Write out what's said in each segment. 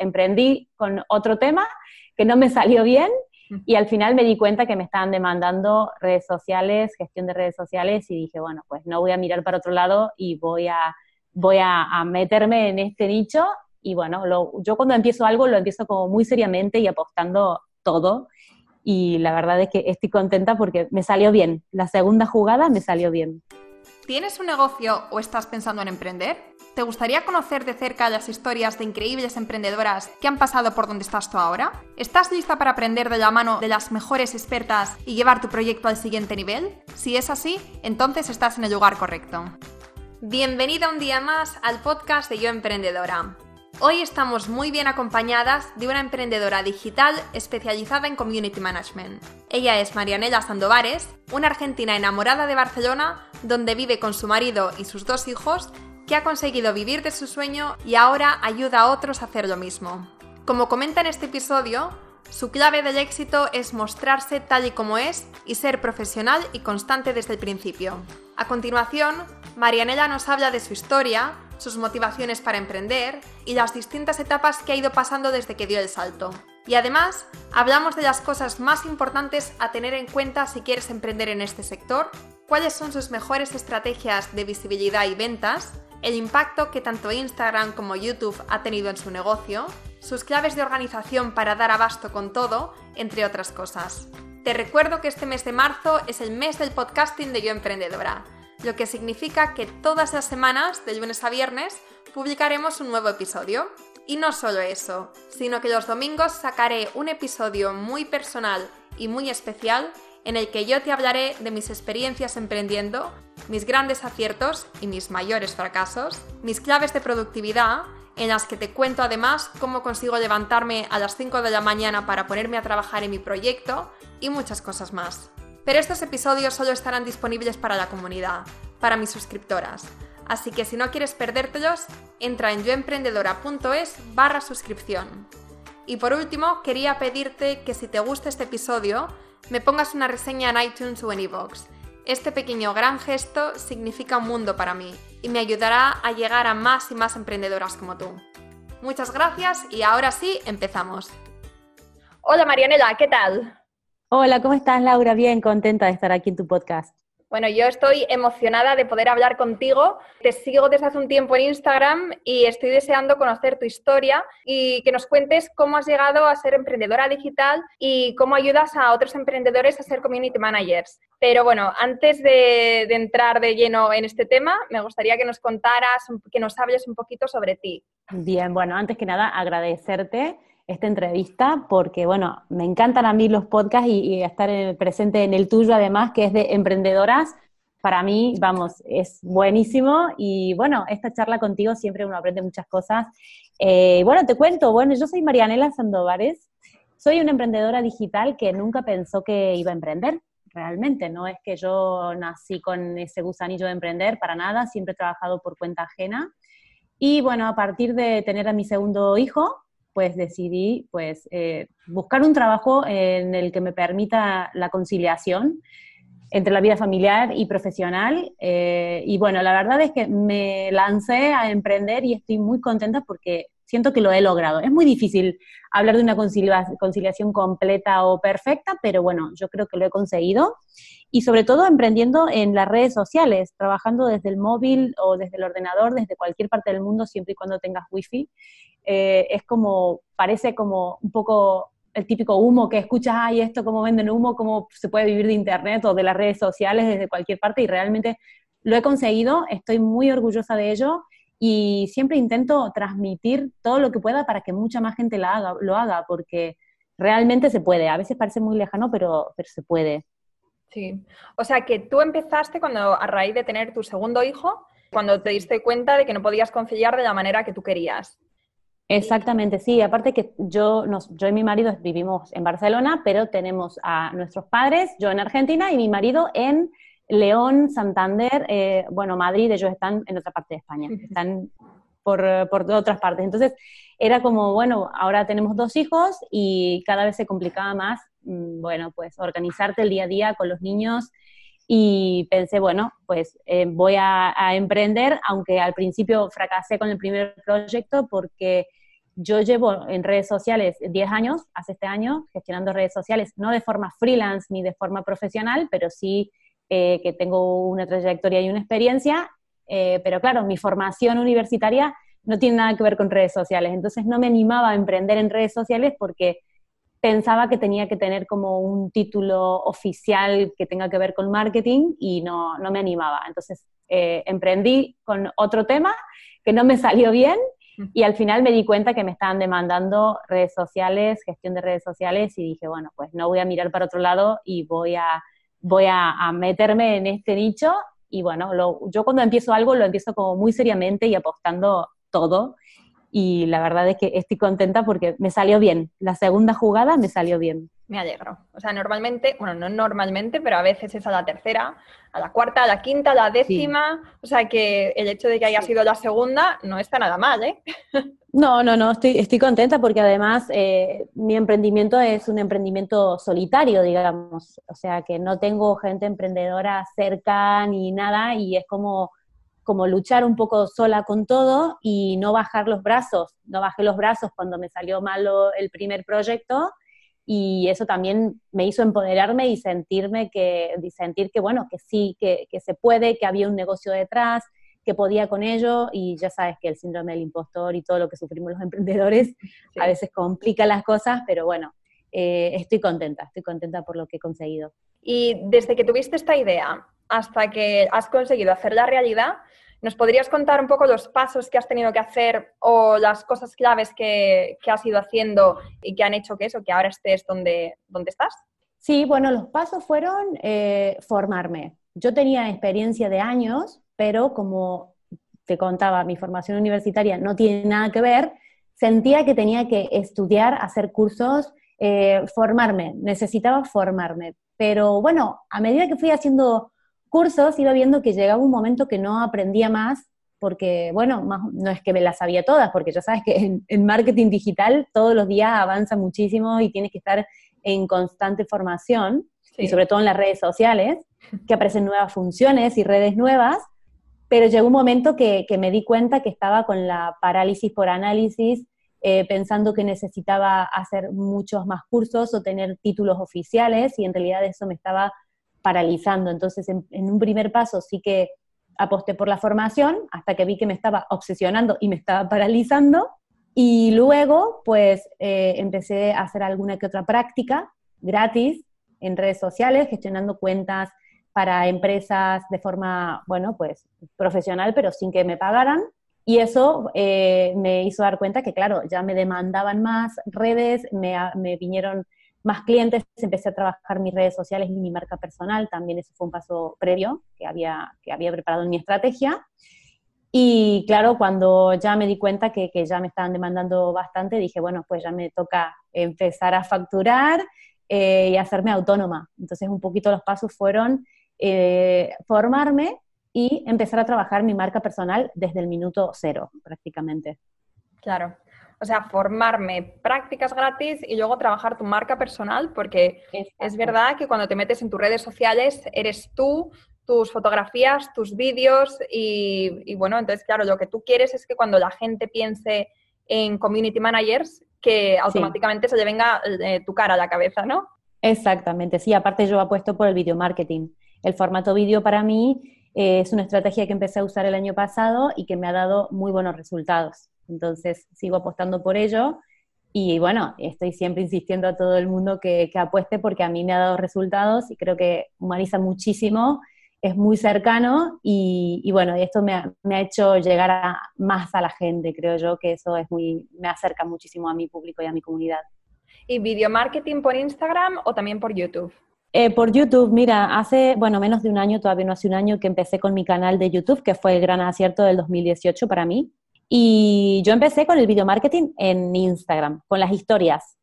emprendí con otro tema que no me salió bien y al final me di cuenta que me estaban demandando redes sociales, gestión de redes sociales y dije, bueno, pues no voy a mirar para otro lado y voy a, voy a, meterme en este nicho. Y bueno, yo cuando empiezo algo lo empiezo como muy seriamente y apostando todo. Y la verdad es que estoy contenta porque me salió bien. La segunda jugada me salió bien. ¿Tienes un negocio o estás pensando en emprender? ¿Te gustaría conocer de cerca las historias de increíbles emprendedoras que han pasado por donde estás tú ahora? ¿Estás lista para aprender de la mano de las mejores expertas y llevar tu proyecto al siguiente nivel? Si es así, entonces estás en el lugar correcto. Bienvenida un día más al podcast de Yo Emprendedora. Hoy estamos muy bien acompañadas de una emprendedora digital especializada en Community Management. Ella es Marianela Sandovares, una argentina enamorada de Barcelona, donde vive con su marido y sus dos hijos que ha conseguido vivir de su sueño y ahora ayuda a otros a hacer lo mismo. Como comenta en este episodio, su clave del éxito es mostrarse tal y como es y ser profesional y constante desde el principio. A continuación, Marianela nos habla de su historia, sus motivaciones para emprender y las distintas etapas que ha ido pasando desde que dio el salto. Y además, hablamos de las cosas más importantes a tener en cuenta si quieres emprender en este sector, cuáles son sus mejores estrategias de visibilidad y ventas, el impacto que tanto Instagram como YouTube ha tenido en su negocio, sus claves de organización para dar abasto con todo, entre otras cosas. Te recuerdo que este mes de marzo es el mes del podcasting de Yo Emprendedora, lo que significa que todas las semanas, de lunes a viernes, publicaremos un nuevo episodio. Y no solo eso, sino que los domingos sacaré un episodio muy personal y muy especial en el que yo te hablaré de mis experiencias emprendiendo, mis grandes aciertos y mis mayores fracasos, mis claves de productividad, en las que te cuento además cómo consigo levantarme a las 5 de la mañana para ponerme a trabajar en mi proyecto y muchas cosas más. Pero estos episodios solo estarán disponibles para la comunidad, para mis suscriptoras. Así que si no quieres perdértelos, entra en yoemprendedora.es barra suscripción. Y por último, quería pedirte que si te gusta este episodio, me pongas una reseña en iTunes o en iVoox. Este pequeño gran gesto significa un mundo para mí y me ayudará a llegar a más y más emprendedoras como tú. Muchas gracias y ahora sí, empezamos. Hola Marianela, ¿qué tal? Hola, ¿cómo estás Laura? Bien, contenta de estar aquí en tu podcast. Bueno, yo estoy emocionada de poder hablar contigo. Te sigo desde hace un tiempo en Instagram y estoy deseando conocer tu historia y que nos cuentes cómo has llegado a ser emprendedora digital y cómo ayudas a otros emprendedores a ser community managers. Pero bueno, antes de, entrar de lleno en este tema, me gustaría que nos contaras, que nos hables un poquito sobre ti. Bien, bueno, antes que nada, agradecerte esta entrevista porque, bueno, me encantan a mí los podcasts y, estar presente en el tuyo además, que es de emprendedoras. Para mí, vamos, es buenísimo y bueno, esta charla contigo siempre uno aprende muchas cosas. Eh, bueno, te cuento, bueno, yo soy Marianela Sandovares, soy una emprendedora digital que nunca pensó que iba a emprender, realmente, no es que yo nací con ese gusanillo de emprender, para nada, siempre he trabajado por cuenta ajena. Y bueno, a partir de tener a mi segundo hijo, pues decidí pues eh, buscar un trabajo en el que me permita la conciliación entre la vida familiar y profesional. Eh, y bueno, la verdad es que me lancé a emprender y estoy muy contenta porque siento que lo he logrado. Es muy difícil hablar de una conciliación completa o perfecta, pero bueno, yo creo que lo he conseguido. Y sobre todo emprendiendo en las redes sociales, trabajando desde el móvil o desde el ordenador, desde cualquier parte del mundo, siempre y cuando tengas wifi. Eh, es como, parece como un poco el típico humo que escuchas, ay, esto, cómo venden humo, cómo se puede vivir de internet o de las redes sociales desde cualquier parte y realmente lo he conseguido, estoy muy orgullosa de ello y siempre intento transmitir todo lo que pueda para que mucha más gente lo haga, lo haga porque realmente se puede. A veces parece muy lejano, pero, pero se puede. Sí. O sea que tú empezaste cuando, a raíz de tener tu segundo hijo, cuando te diste cuenta de que no podías conciliar de la manera que tú querías. Exactamente, sí. Aparte que yo, yo y mi marido vivimos en Barcelona, pero tenemos a nuestros padres, yo en Argentina y mi marido en León, Santander, eh, bueno, Madrid, ellos están en otra parte de España, están por, por otras partes. Entonces, era como, bueno, ahora tenemos dos hijos y cada vez se complicaba más, mm, bueno, pues organizarte el día a día con los niños y pensé, bueno, pues eh, voy a, a, emprender, aunque al principio fracasé con el primer proyecto porque yo llevo en redes sociales 10 años, hace este año, gestionando redes sociales, no de forma freelance ni de forma profesional, pero sí eh, que tengo una trayectoria y una experiencia, eh, pero claro, mi formación universitaria no tiene nada que ver con redes sociales, entonces no me animaba a emprender en redes sociales porque pensaba que tenía que tener como un título oficial que tenga que ver con marketing y no, no me animaba. Entonces eh, emprendí con otro tema que no me salió bien y al final me di cuenta que me estaban demandando redes sociales, gestión de redes sociales y dije, bueno, pues no voy a mirar para otro lado y voy a, voy a, meterme en este nicho y bueno, yo cuando empiezo algo lo empiezo como muy seriamente y apostando todo y la verdad es que estoy contenta porque me salió bien. La segunda jugada me salió bien. Me alegro. O sea, normalmente, bueno, no normalmente, pero a veces es a la tercera, a la cuarta, a la quinta, a la décima. O sea, que el hecho de que haya sido la segunda no está nada mal, ¿eh? No, no, no, estoy, estoy contenta porque además eh, mi emprendimiento es un emprendimiento solitario, digamos. O sea, que no tengo gente emprendedora cerca ni nada y es como como luchar un poco sola con todo y no bajar los brazos. No bajé los brazos cuando me salió malo el primer proyecto y eso también me hizo empoderarme y sentirme que, sentir que bueno, que sí, que, se puede, que había un negocio detrás, que podía con ello y ya sabes que el síndrome del impostor y todo lo que sufrimos los emprendedores a veces complica las cosas, pero bueno, eh, estoy contenta, estoy contenta por lo que he conseguido. Y desde que tuviste esta idea hasta que has conseguido hacer la realidad, ¿Nos podrías contar un poco los pasos que has tenido que hacer o las cosas claves que, has ido haciendo y que han hecho que eso, que ahora estés donde, donde estás? Sí, bueno, los pasos fueron eh, formarme. Yo tenía experiencia de años, pero como te contaba, mi formación universitaria no tiene nada que ver, sentía que tenía que estudiar, hacer cursos, eh, formarme, necesitaba formarme. Pero bueno, a medida que fui haciendo cursos iba viendo que llegaba un momento que no aprendía más, porque, bueno, no es que me las sabía todas, porque ya sabes que en, marketing digital todos los días avanza muchísimo y tienes que estar en constante formación, y sobre todo en las redes sociales, que aparecen nuevas funciones y redes nuevas, pero llegó un momento que, me di cuenta que estaba con la parálisis por análisis, eh, pensando que necesitaba hacer muchos más cursos o tener títulos oficiales, y en realidad eso me estaba paralizando. Entonces, en, un primer paso sí que aposté por la formación hasta que vi que me estaba obsesionando y me estaba paralizando. Y luego, pues, eh, empecé a hacer alguna que otra práctica gratis en redes sociales, gestionando cuentas para empresas de forma, bueno, pues, profesional, pero sin que me pagaran. Y eso eh, me hizo dar cuenta que, claro, ya me demandaban más redes, me, me vinieron más clientes, empecé a trabajar mis redes sociales y mi marca personal, también ese fue un paso previo que había, que había preparado en mi estrategia. Y claro, cuando ya me di cuenta que, que, ya me estaban demandando bastante, dije, bueno, pues ya me toca empezar a facturar eh, y hacerme autónoma. Entonces, un poquito los pasos fueron eh, formarme y empezar a trabajar mi marca personal desde el minuto cero, prácticamente. Claro o sea, formarme prácticas gratis y luego trabajar tu marca personal, porque es verdad que cuando te metes en tus redes sociales eres tú, tus fotografías, tus vídeos y, bueno, entonces claro, lo que tú quieres es que cuando la gente piense en community managers, que automáticamente se le venga eh, tu cara a la cabeza, ¿no? Exactamente, sí, aparte yo apuesto por el video marketing. El formato vídeo para mí eh, es una estrategia que empecé a usar el año pasado y que me ha dado muy buenos resultados. Entonces sigo apostando por ello y bueno, estoy siempre insistiendo a todo el mundo que, apueste porque a mí me ha dado resultados y creo que humaniza muchísimo, es muy cercano y, bueno, esto me ha, hecho llegar más a la gente, creo yo que eso es muy, me acerca muchísimo a mi público y a mi comunidad. ¿Y video marketing por Instagram o también por YouTube? Eh, por YouTube, mira, hace, bueno, menos de un año, todavía no hace un año que empecé con mi canal de YouTube, que fue el gran acierto del 2018 para mí. Y yo empecé con el video marketing en Instagram, con las historias.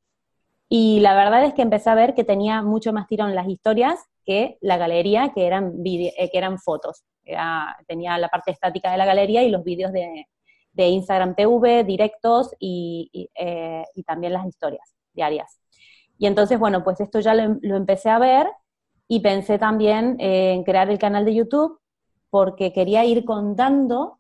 Y la verdad es que empecé a ver que tenía mucho más tirón las historias que la galería, que eran, eh, que eran fotos. tenía la parte estática de la galería y los vídeos de, Instagram TV, directos y, eh, y, también las historias diarias. Y entonces, bueno, pues esto ya lo, lo empecé a ver y pensé también en crear el canal de YouTube porque quería ir contando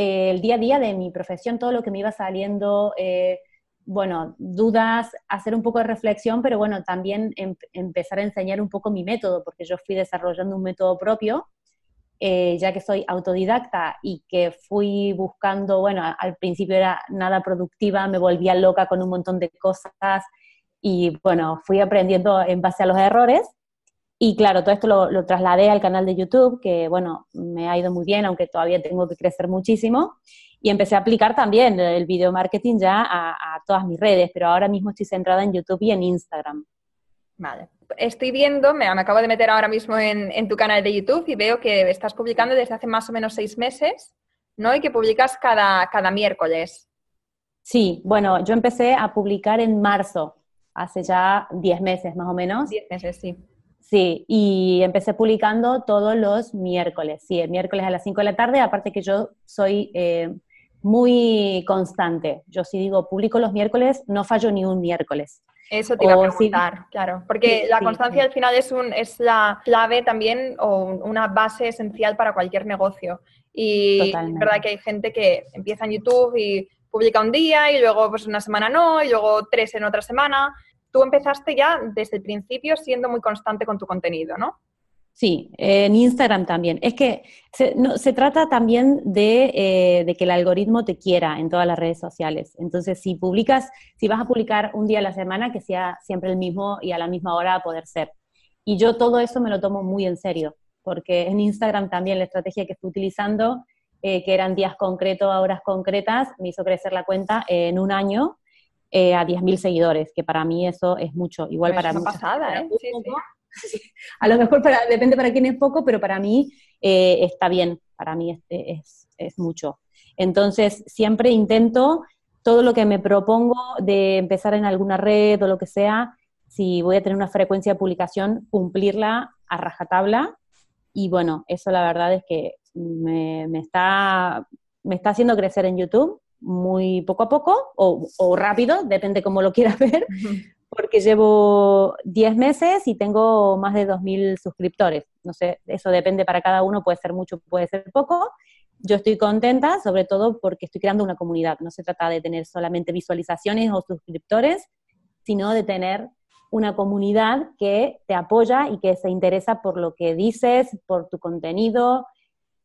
eh, el día a día de mi profesión, todo lo que me iba saliendo, eh, bueno, dudas, hacer un poco de reflexión, pero bueno, también em, empezar a enseñar un poco mi método, porque yo fui desarrollando un método propio, eh, ya que soy autodidacta y que fui buscando, bueno, al principio era nada productiva, me volvía loca con un montón de cosas y bueno, fui aprendiendo en base a los errores. Y claro, todo esto lo, trasladé al canal de YouTube, que bueno, me ha ido muy bien, aunque todavía tengo que crecer muchísimo y empecé a aplicar también el video marketing ya a, todas mis redes, pero ahora mismo estoy centrada en YouTube y en Instagram. Vale. Estoy viendo, me, acabo de meter ahora mismo en, tu canal de YouTube y veo que estás publicando desde hace más o menos seis meses, ¿no? Y que publicas cada, cada miércoles. Sí, bueno, yo empecé a publicar en marzo, hace ya diez meses más o menos. Diez meses, sí. Sí, y empecé publicando todos los miércoles, sí, el miércoles a las 5 de la tarde, aparte que yo soy eh, muy constante. Yo si digo publico los miércoles, no fallo ni un miércoles. Eso te iba a preguntar, claro, porque la constancia al final es, un, es la clave también o una base esencial para cualquier negocio. Y es verdad que hay gente que empieza en YouTube y publica un día y luego pues una semana no y luego tres en otra semana. Tú empezaste ya desde el principio siendo muy constante con tu contenido, ¿no? Sí, en Instagram también. Es que se, se trata también eh, de, que el algoritmo te quiera en todas las redes sociales. Entonces, si publicas, si vas a publicar un día a la semana, que sea siempre el mismo y a la misma hora a poder ser. Y yo todo eso me lo tomo muy en serio, porque en Instagram también la estrategia que estoy utilizando, eh, que eran días concretos horas concretas, me hizo crecer la cuenta en un año eh, a 10.000 seguidores, que para mí eso es mucho. Igual para mí. pasada, ¿eh? Sí, a lo mejor para, depende para quién es poco, pero para mí eh, está bien, para mí es, es, mucho. Entonces, siempre intento todo lo que me propongo de empezar en alguna red o lo que sea, si voy a tener una frecuencia de publicación, cumplirla a rajatabla. Y bueno, eso la verdad es que me, me está, me está haciendo crecer en YouTube muy poco a poco o, o rápido, depende cómo lo quieras ver, porque llevo 10 meses y tengo más de 2.000 suscriptores. No sé, eso depende para cada uno, puede ser mucho, puede ser poco. Yo estoy contenta, sobre todo porque estoy creando una comunidad. No se trata de tener solamente visualizaciones o suscriptores, sino de tener una comunidad que te apoya y que se interesa por lo que dices, por tu contenido.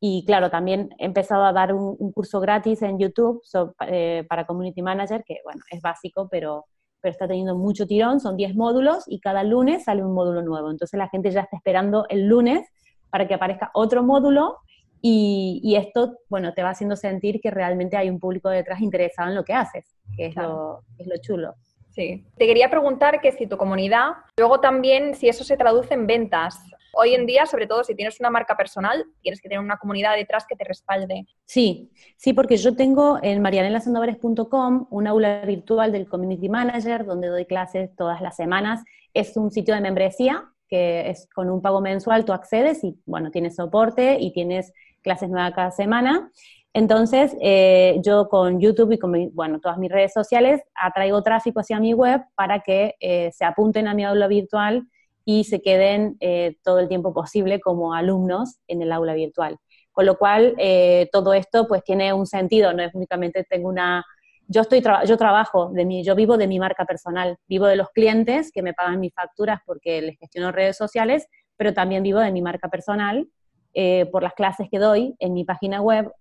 Y claro, también he empezado a dar un, curso gratis en YouTube eh, para Community Manager, que bueno, es básico, pero pero está teniendo mucho tirón, son 10 módulos y cada lunes sale un módulo nuevo. Entonces la gente ya está esperando el lunes para que aparezca otro módulo y, esto, bueno, te va haciendo sentir que realmente hay un público detrás interesado en lo que haces, que es, lo, es lo chulo. Sí. Te quería preguntar que si tu comunidad, luego también si eso se traduce en ventas. Hoy en día, sobre todo si tienes una marca personal, tienes que tener una comunidad detrás que te respalde. Sí, sí, porque yo tengo en marianelasandovares.com un aula virtual del Community Manager donde doy clases todas las semanas. Es un sitio de membresía que es con un pago mensual, tú accedes y, bueno, tienes soporte y tienes clases nuevas cada semana. Entonces, eh, yo con YouTube y con bueno, todas mis redes sociales atraigo tráfico hacia mi web para que eh, se apunten a mi aula virtual y se queden eh, todo el tiempo posible como alumnos en el aula virtual. Con lo cual, eh, todo esto pues tiene un sentido, no es únicamente tengo una... Yo, estoy yo trabajo, de mi, yo vivo de mi marca personal, vivo de los clientes que me pagan mis facturas porque les gestiono redes sociales, pero también vivo de mi marca personal eh, por las clases que doy en mi página web,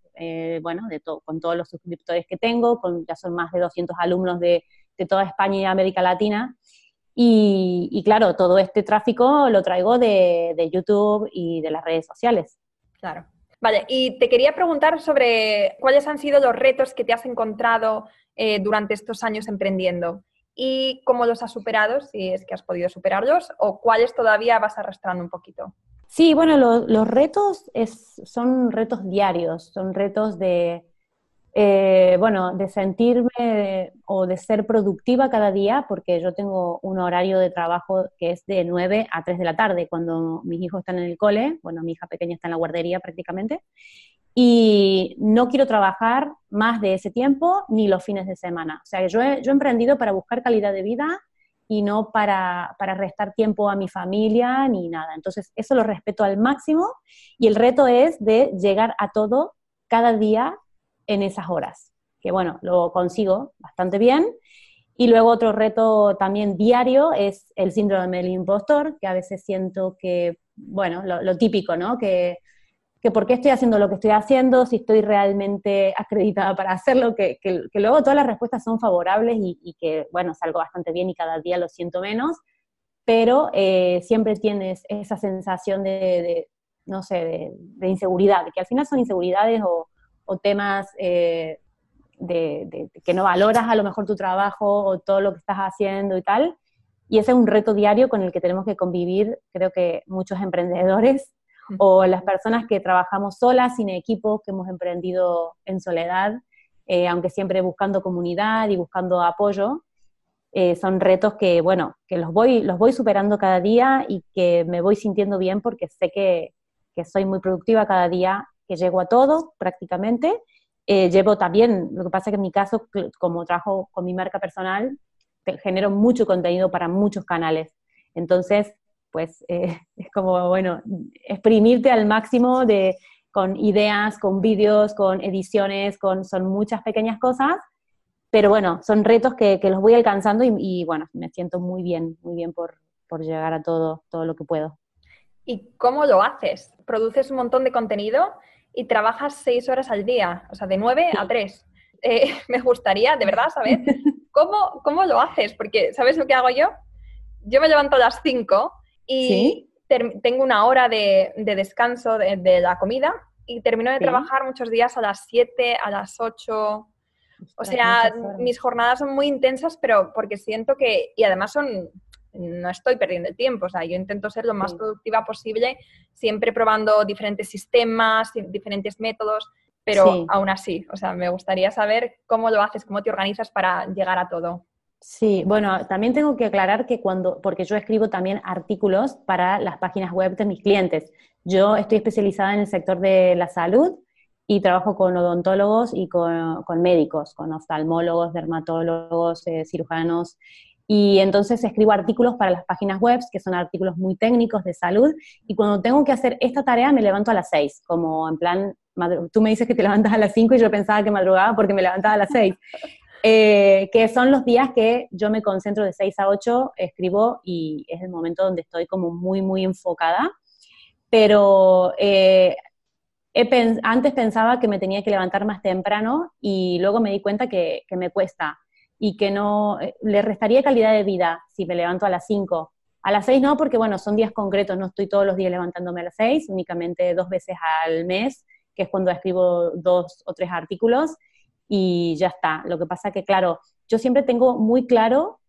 bueno, de con todos los suscriptores que tengo, ya son más de 200 alumnos de, de toda España y América Latina, y, claro, todo este tráfico lo traigo de, YouTube y de las redes sociales. Claro. Vale, y te quería preguntar sobre cuáles han sido los retos que te has encontrado eh, durante estos años emprendiendo y cómo los has superado, si es que has podido superarlos, o cuáles todavía vas arrastrando un poquito. Sí, bueno, los retos son retos diarios, son retos de, eh, bueno, de sentirme o de ser productiva cada día, porque yo tengo un horario de trabajo que es de 9 a 3 de la tarde, cuando mis hijos están en el cole, bueno, mi hija pequeña está en la guardería prácticamente, y no quiero trabajar más de ese tiempo ni los fines de semana. O sea, yo he, yo he emprendido para buscar calidad de vida y no para, para restar tiempo a mi familia ni nada. Entonces, eso lo respeto al máximo y el reto es de llegar a todo cada día en esas horas, que bueno, lo consigo bastante bien. Y luego otro reto también diario es el síndrome del impostor, que a veces siento que, bueno, lo, típico, ¿no? Que, que por qué estoy haciendo lo que estoy haciendo, si estoy realmente acreditada para hacerlo, que, que, luego todas las respuestas son favorables y, que, bueno, salgo bastante bien y cada día lo siento menos, pero eh, siempre tienes esa sensación de, no sé, de, inseguridad, que al final son inseguridades o, temas eh, de, que no valoras a lo mejor tu trabajo o todo lo que estás haciendo y tal. Y ese es un reto diario con el que tenemos que convivir, creo que muchos emprendedores o las personas que trabajamos solas, sin equipo, que hemos emprendido en soledad, eh, aunque siempre buscando comunidad y buscando apoyo. Eh, son retos que, bueno, que los voy, los voy superando cada día y que me voy sintiendo bien porque sé que, que soy muy productiva cada día, que llego a todo prácticamente. Eh, llevo también, lo que pasa es que en mi caso, como trabajo con mi marca personal, genero mucho contenido para muchos canales. Entonces, pues eh, es como, bueno, exprimirte al máximo de, con ideas, con vídeos, con ediciones, con, son muchas pequeñas cosas, pero bueno, son retos que, que los voy alcanzando y, y, bueno, me siento muy bien, muy bien por, por llegar a todo, todo lo que puedo. ¿Y cómo lo haces? Produces un montón de contenido y trabajas seis horas al día, o sea, de nueve a tres. Eh, me gustaría, de verdad, saber cómo, cómo lo haces, porque ¿sabes lo que hago yo? Yo me levanto a las cinco y tengo una hora de, descanso de, la comida y termino de trabajar muchos días a las siete, a las ocho. O sea, mis jornadas son muy intensas, pero porque siento que, y además son no estoy perdiendo el tiempo. O sea, yo intento ser lo más productiva posible, siempre probando diferentes sistemas, diferentes métodos, pero aún así, o sea, me gustaría saber cómo lo haces, cómo te organizas para llegar a todo. Sí, bueno, también tengo que aclarar que cuando, porque yo escribo también artículos para las páginas web de mis clientes. Yo estoy especializada en el sector de la salud y trabajo con odontólogos y con, médicos, con oftalmólogos, dermatólogos, eh, cirujanos y entonces escribo artículos para las páginas web, que son artículos muy técnicos de salud, y cuando tengo que hacer esta tarea me levanto a las 6, como en plan, tú me dices que te levantas a las 5 y yo pensaba que madrugaba porque me levantaba a las 6. Eh, que son los días que yo me concentro de 6 a 8, escribo y es el momento donde estoy como muy, muy enfocada. Pero eh, antes pensaba que me tenía que levantar más temprano y luego me di cuenta que me cuesta y que no, eh, le restaría calidad de vida si me levanto a las 5. A las 6 no, porque bueno, son días concretos, no estoy todos los días levantándome a las 6, únicamente dos veces al mes, que es cuando escribo dos o tres artículos, y ya está. Lo que pasa que, claro, yo siempre tengo muy claro,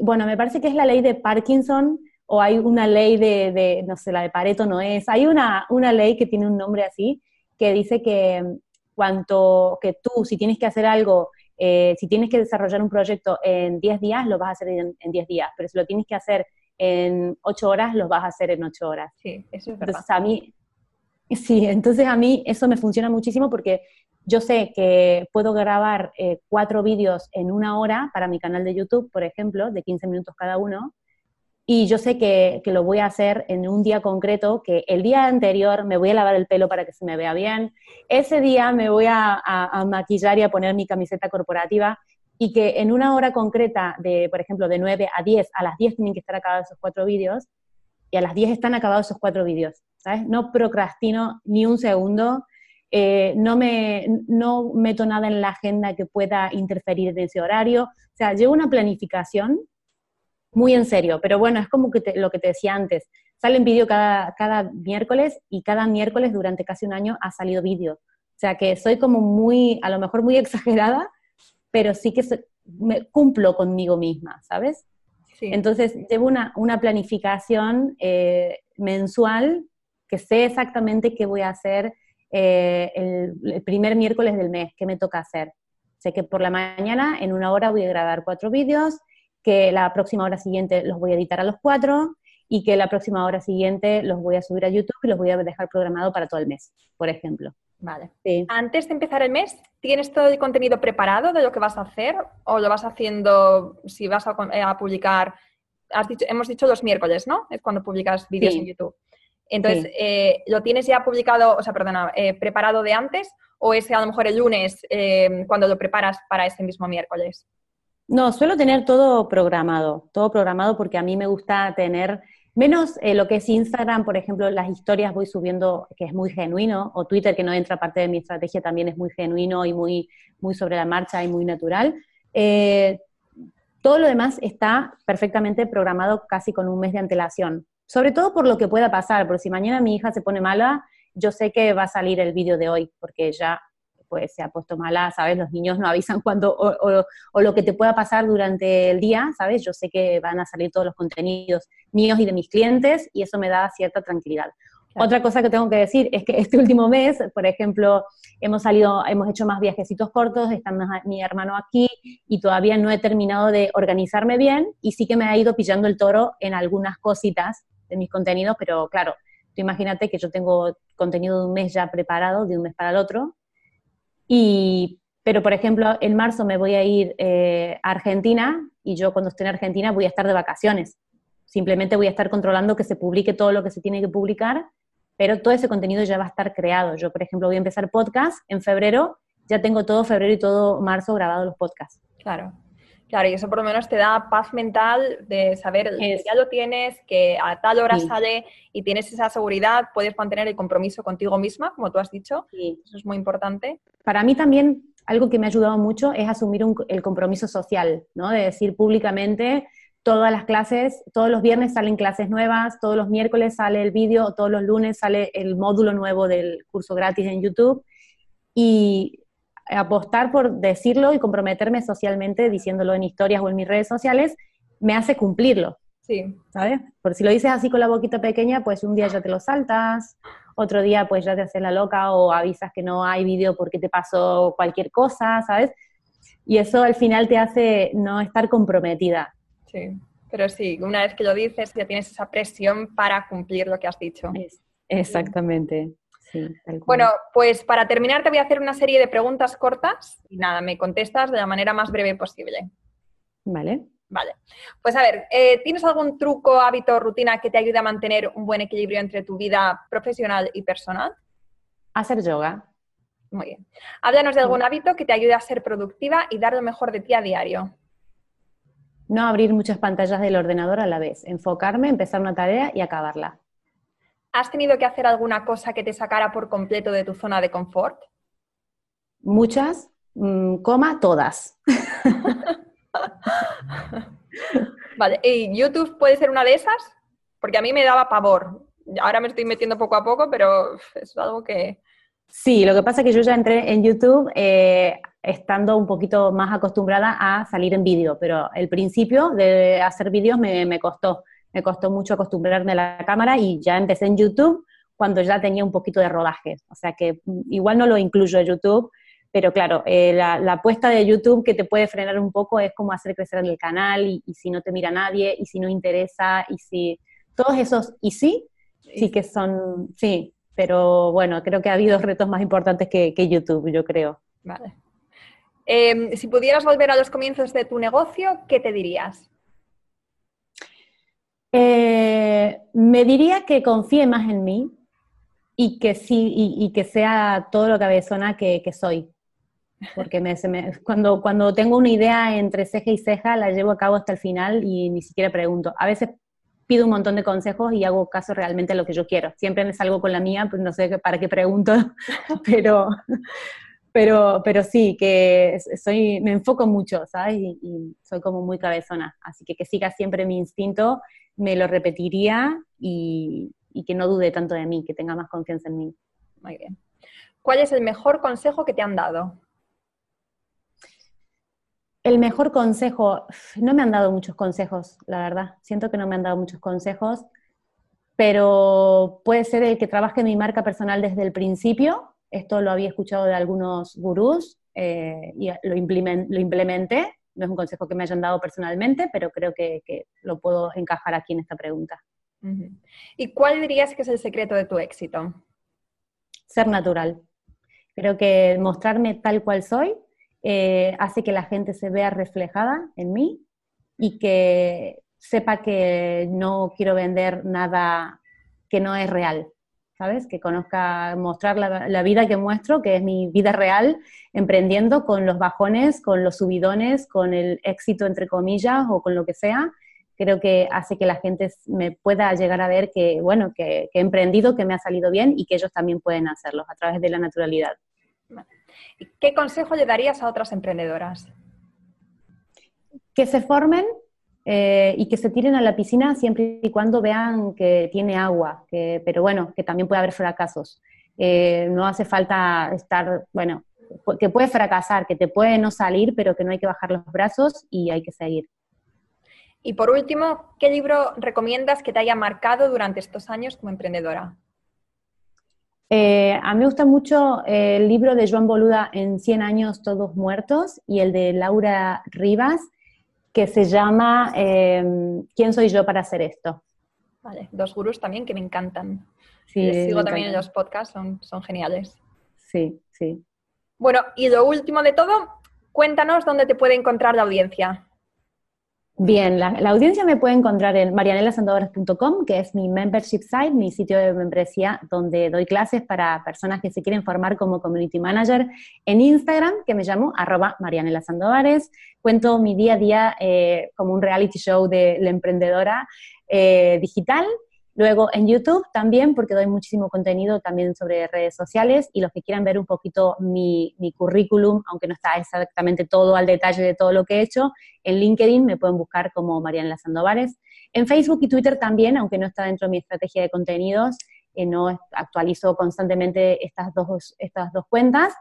bueno, me parece que es la ley de Parkinson, o hay una ley de, de no sé, la de Pareto no es, hay una, una ley que tiene un nombre así, que dice que cuanto que tú, si tienes que hacer algo eh, si tienes que desarrollar un proyecto en 10 días, lo vas a hacer en 10 días, pero si lo tienes que hacer en 8 horas, lo vas a hacer en 8 horas. Sí, eso es verdad. Entonces, a mí, sí, entonces a mí eso me funciona muchísimo porque yo sé que puedo grabar eh, cuatro vídeos en una hora para mi canal de YouTube, por ejemplo, de 15 minutos cada uno, y yo sé que, que, lo voy a hacer en un día concreto, que el día anterior me voy a lavar el pelo para que se me vea bien, ese día me voy a, a, maquillar y a poner mi camiseta corporativa y que en una hora concreta de, por ejemplo, de 9 a 10, a las 10 tienen que estar acabados esos cuatro vídeos y a las 10 están acabados esos cuatro vídeos, ¿sabes? No procrastino ni un segundo, eh, no, me, no meto nada en la agenda que pueda interferir en ese horario, o sea, llevo una planificación muy en serio, pero bueno, es como que lo que te decía antes, sale vídeo cada, cada miércoles y cada miércoles durante casi un año ha salido vídeo. O sea que soy como muy, a lo mejor muy exagerada, pero sí que me cumplo conmigo misma, ¿sabes? Entonces llevo una, una planificación eh, mensual que sé exactamente qué voy a hacer eh, el, el, primer miércoles del mes, qué me toca hacer. Sé que por la mañana, en una hora, voy a grabar cuatro vídeos, que la próxima hora siguiente los voy a editar a los cuatro y que la próxima hora siguiente los voy a subir a YouTube y los voy a dejar programado para todo el mes, por ejemplo. Vale. Antes de empezar el mes, ¿tienes todo el contenido preparado de lo que vas a hacer o lo vas haciendo si vas a, eh, publicar? hemos dicho los miércoles, ¿no? Es cuando publicas vídeos en YouTube. Entonces, eh, ¿lo tienes ya publicado, o sea, perdona, eh, preparado de antes o es a lo mejor el lunes cuando lo preparas para este mismo miércoles? No, suelo tener todo programado, todo programado porque a mí me gusta tener, menos lo que es Instagram, por ejemplo, las historias voy subiendo que es muy genuino, o Twitter que no entra parte de mi estrategia también es muy genuino y muy, muy sobre la marcha y muy natural. todo lo demás está perfectamente programado casi con un mes de antelación. Sobre todo por lo que pueda pasar, porque si mañana mi hija se pone mala, yo sé que va a salir el vídeo de hoy, porque ya pues se ha puesto mala, ¿sabes? Los niños no avisan cuando, o, o, lo que te pueda pasar durante el día, ¿sabes? Yo sé que van a salir todos los contenidos míos y de mis clientes y eso me da cierta tranquilidad. Otra cosa que tengo que decir es que este último mes, por ejemplo, hemos salido, hemos hecho más viajecitos cortos, está mi hermano aquí y todavía no he terminado de organizarme bien y sí que me ha ido pillando el toro en algunas cositas de mis contenidos, pero claro, tú imagínate que yo tengo contenido de un mes ya preparado, de un mes para el otro, y, pero por ejemplo, en marzo me voy a ir eh, a Argentina y yo cuando esté en Argentina voy a estar de vacaciones. Simplemente voy a estar controlando que se publique todo lo que se tiene que publicar, pero todo ese contenido ya va a estar creado. Yo, por ejemplo, voy a empezar podcast en febrero, ya tengo todo febrero y todo marzo grabado los podcasts. Claro. Claro, y eso por lo menos te da paz mental de saber que ya lo tienes, que a tal hora sale y tienes esa seguridad, puedes mantener el compromiso contigo misma, como tú has dicho. Eso es muy importante. Para mí también algo que me ha ayudado mucho es asumir el compromiso social, ¿no? De decir públicamente todas las clases, todos los viernes salen clases nuevas, todos los miércoles sale el vídeo, todos los lunes sale el módulo nuevo del curso gratis en YouTube. Y apostar por decirlo y comprometerme socialmente diciéndolo en historias o en mis redes sociales, me hace cumplirlo. Sí. ¿Sabes? Porque si lo dices así con la boquita pequeña, pues un día ya te lo saltas, otro día pues ya te haces la loca o avisas que no hay vídeo porque te pasó cualquier cosa, ¿sabes? Y eso al final te hace no estar comprometida. Sí, pero sí, una vez que lo dices ya tienes esa presión para cumplir lo que has dicho. exactamente bueno, pues para terminar te voy a hacer una serie de preguntas cortas y nada, me contestas de la manera más breve posible. Vale. Vale. Pues a ver, eh, ¿tienes algún truco, hábito, rutina que te ayude a mantener un buen equilibrio entre tu vida profesional y personal? Hacer yoga. Muy bien. Háblanos de algún hábito que te ayude a ser productiva y dar lo mejor de ti a diario. No abrir muchas pantallas del ordenador a la vez. Enfocarme, empezar una tarea y acabarla. ¿Has tenido que hacer alguna cosa que te sacara por completo de tu zona de confort? Muchas, mm, coma todas. vale, ¿y YouTube puede ser una de esas? Porque a mí me daba pavor. Ahora me estoy metiendo poco a poco, pero es algo que... Sí, lo que pasa es que yo ya entré en YouTube eh, estando un poquito más acostumbrada a salir en vídeo, pero el principio de hacer vídeos me, me costó me costó mucho acostumbrarme a la cámara y ya empecé en YouTube cuando ya tenía un poquito de rodaje. O sea que mm, igual no lo incluyo en YouTube, pero claro, eh, la, apuesta de YouTube que te puede frenar un poco es como hacer crecer el canal y, si no te mira nadie y si no interesa y si todos esos y sí, sí que son, sí, pero bueno, creo que ha habido retos más importantes que, YouTube, yo creo. Vale. Em, si pudieras volver a los comienzos de tu negocio, ¿qué te dirías? Eh, me diría que confíe más en mí y que sí, y, que sea todo lo cabezona que, soy. Porque me, cuando, cuando tengo una idea entre ceja y ceja, la llevo a cabo hasta el final y ni siquiera pregunto. A veces pido un montón de consejos y hago caso realmente a lo que yo quiero. Siempre me salgo con la mía, pues no sé para qué pregunto, pero, pero, pero sí, que soy, me enfoco mucho, ¿sabes? Y, soy como muy cabezona. Así que que siga siempre mi instinto me lo repetiría y, que no dude tanto de mí, que tenga más confianza en mí. Muy bien. ¿Cuál es el mejor consejo que te han dado? El mejor consejo, no me han dado muchos consejos, la verdad. Siento que no me han dado muchos consejos, pero puede ser el que trabaje mi marca personal desde el principio. Esto lo había escuchado de algunos gurús eh, y lo, lo implementé no es un consejo que me hayan dado personalmente, pero creo que, lo puedo encajar aquí en esta pregunta. ¿Y cuál dirías que es el secreto de tu éxito? Ser natural. Creo que mostrarme tal cual soy eh, hace que la gente se vea reflejada en mí y que sepa que no quiero vender nada que no es real, ¿sabes? Que conozca, mostrar la, vida que muestro, que es mi vida real, emprendiendo con los bajones, con los subidones, con el éxito, entre comillas, o con lo que sea. Creo que hace que la gente me pueda llegar a ver que, bueno, que, que he emprendido, que me ha salido bien y que ellos también pueden hacerlo a través de la naturalidad. ¿Qué consejo le darías a otras emprendedoras? Que se formen eh, y que se tiren a la piscina siempre y cuando vean que tiene agua, pero bueno, que también puede haber fracasos. Eh, no hace falta estar, bueno, que puede fracasar, que te puede no salir, pero que no hay que bajar los brazos y hay que seguir. Y por último, ¿qué libro recomiendas que te haya marcado durante estos años como emprendedora? Eh, a mí me gusta mucho el libro de Joan Boluda en 100 años todos muertos y el de Laura Rivas, que se llama em, ¿Quién soy yo para hacer esto? Vale, dos gurús también que me encantan. Sí, Les sigo también en los podcasts, son, son geniales. Sí, sí. Bueno, y lo último de todo, cuéntanos dónde te puede encontrar la audiencia. Bien, la, audiencia me puede encontrar en marianelasandovares.com, que es mi membership site, mi sitio de membresía, donde doy clases para personas que se quieren formar como community manager. En Instagram, que me llamo arroba marianelasandovares. Cuento mi día a día eh, como un reality show de la emprendedora eh, digital Luego en YouTube también, porque doy muchísimo contenido también sobre redes sociales y los que quieran ver un poquito mi, currículum, aunque no está exactamente todo al detalle de todo lo que he hecho, en LinkedIn me pueden buscar como Mariana Sandovares. En Facebook y Twitter también, aunque no está dentro de mi estrategia de contenidos, eh, no actualizo constantemente estas dos, estas dos cuentas.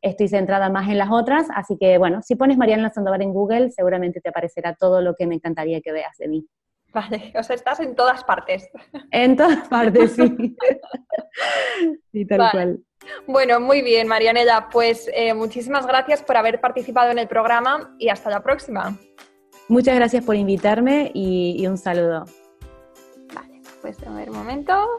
Estoy centrada más en las otras, así que bueno, si pones Mariana Sandoval en Google, seguramente te aparecerá todo lo que me encantaría que veas de mí. Vale, o sea, estás en todas partes. En todas partes, sí. sí, tal cual. Bueno, muy bien, Marianela. Pues eh, muchísimas gracias por haber participado en el programa y hasta la próxima. Muchas gracias por invitarme y, y un saludo. Vale, pues a ver un momento.